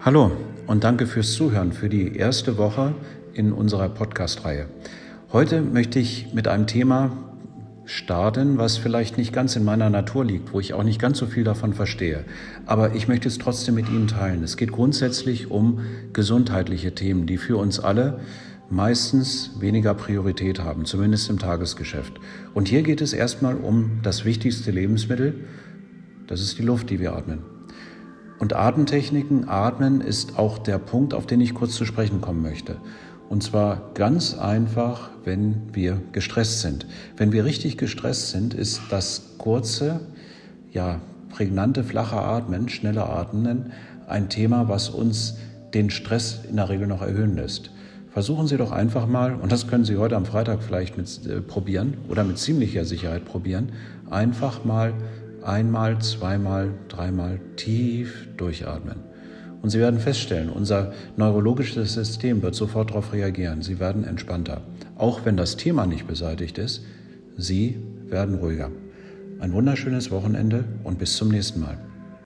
Hallo und danke fürs Zuhören für die erste Woche in unserer Podcast-Reihe. Heute möchte ich mit einem Thema starten, was vielleicht nicht ganz in meiner Natur liegt, wo ich auch nicht ganz so viel davon verstehe. Aber ich möchte es trotzdem mit Ihnen teilen. Es geht grundsätzlich um gesundheitliche Themen, die für uns alle meistens weniger Priorität haben, zumindest im Tagesgeschäft. Und hier geht es erstmal um das wichtigste Lebensmittel, das ist die Luft, die wir atmen. Und Atemtechniken, Atmen ist auch der Punkt, auf den ich kurz zu sprechen kommen möchte. Und zwar ganz einfach, wenn wir gestresst sind. Wenn wir richtig gestresst sind, ist das kurze, ja, prägnante, flache Atmen, schnelle Atmen ein Thema, was uns den Stress in der Regel noch erhöhen lässt. Versuchen Sie doch einfach mal, und das können Sie heute am Freitag vielleicht mit äh, probieren oder mit ziemlicher Sicherheit probieren, einfach mal einmal, zweimal, dreimal tief durchatmen. Und Sie werden feststellen, unser neurologisches System wird sofort darauf reagieren. Sie werden entspannter. Auch wenn das Thema nicht beseitigt ist, Sie werden ruhiger. Ein wunderschönes Wochenende und bis zum nächsten Mal.